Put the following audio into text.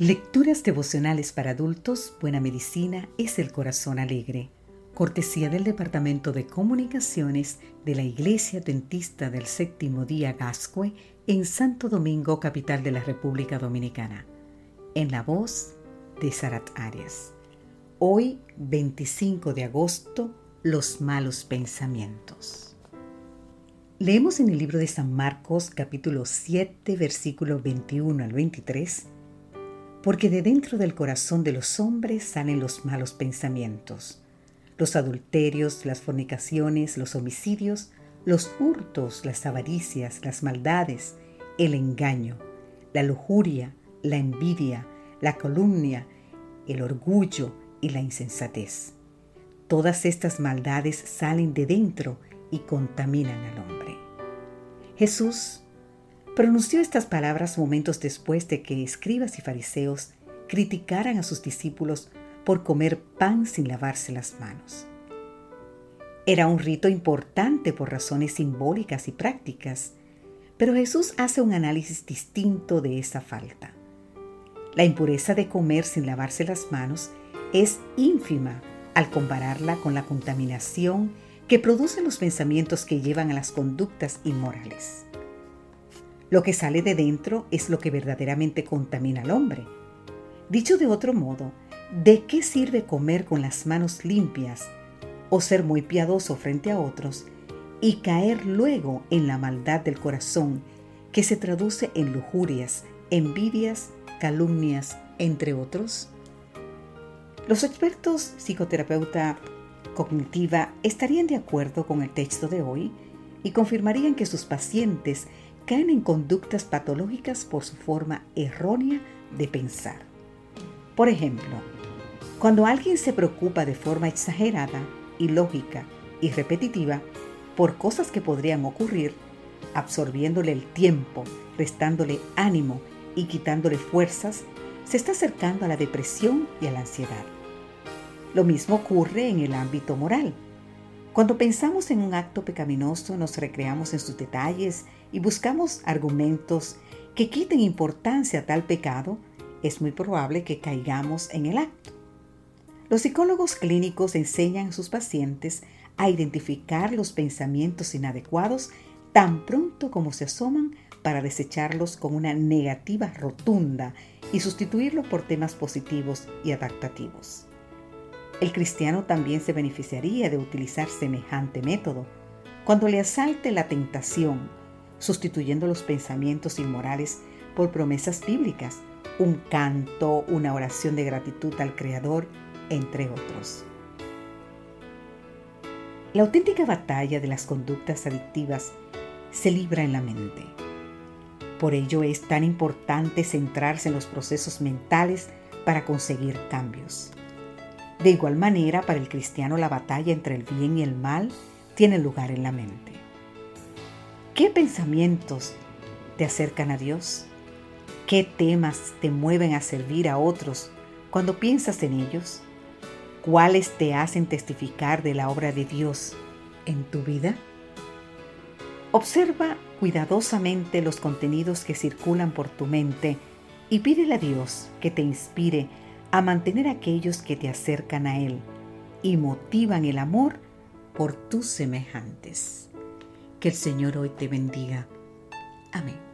Lecturas devocionales para adultos, Buena Medicina es el Corazón Alegre. Cortesía del Departamento de Comunicaciones de la Iglesia Dentista del Séptimo Día Gascue en Santo Domingo, capital de la República Dominicana. En la voz de Sarat Arias. Hoy, 25 de agosto, los malos pensamientos. Leemos en el libro de San Marcos capítulo 7 versículo 21 al 23 porque de dentro del corazón de los hombres salen los malos pensamientos, los adulterios, las fornicaciones, los homicidios, los hurtos, las avaricias, las maldades, el engaño, la lujuria, la envidia, la calumnia, el orgullo y la insensatez. Todas estas maldades salen de dentro y contaminan al hombre. Jesús Pronunció estas palabras momentos después de que escribas y fariseos criticaran a sus discípulos por comer pan sin lavarse las manos. Era un rito importante por razones simbólicas y prácticas, pero Jesús hace un análisis distinto de esa falta. La impureza de comer sin lavarse las manos es ínfima al compararla con la contaminación que producen los pensamientos que llevan a las conductas inmorales. Lo que sale de dentro es lo que verdaderamente contamina al hombre. Dicho de otro modo, ¿de qué sirve comer con las manos limpias o ser muy piadoso frente a otros y caer luego en la maldad del corazón que se traduce en lujurias, envidias, calumnias, entre otros? Los expertos psicoterapeuta cognitiva estarían de acuerdo con el texto de hoy y confirmarían que sus pacientes caen en conductas patológicas por su forma errónea de pensar. Por ejemplo, cuando alguien se preocupa de forma exagerada, ilógica y repetitiva por cosas que podrían ocurrir, absorbiéndole el tiempo, restándole ánimo y quitándole fuerzas, se está acercando a la depresión y a la ansiedad. Lo mismo ocurre en el ámbito moral. Cuando pensamos en un acto pecaminoso nos recreamos en sus detalles y buscamos argumentos que quiten importancia a tal pecado, es muy probable que caigamos en el acto. Los psicólogos clínicos enseñan a sus pacientes a identificar los pensamientos inadecuados tan pronto como se asoman para desecharlos con una negativa rotunda y sustituirlos por temas positivos y adaptativos. El cristiano también se beneficiaría de utilizar semejante método cuando le asalte la tentación sustituyendo los pensamientos inmorales por promesas bíblicas, un canto, una oración de gratitud al Creador, entre otros. La auténtica batalla de las conductas adictivas se libra en la mente. Por ello es tan importante centrarse en los procesos mentales para conseguir cambios. De igual manera, para el cristiano la batalla entre el bien y el mal tiene lugar en la mente. ¿Qué pensamientos te acercan a Dios? ¿Qué temas te mueven a servir a otros cuando piensas en ellos? ¿Cuáles te hacen testificar de la obra de Dios en tu vida? Observa cuidadosamente los contenidos que circulan por tu mente y pídele a Dios que te inspire a mantener aquellos que te acercan a Él y motivan el amor por tus semejantes. Que el Señor hoy te bendiga. Amén.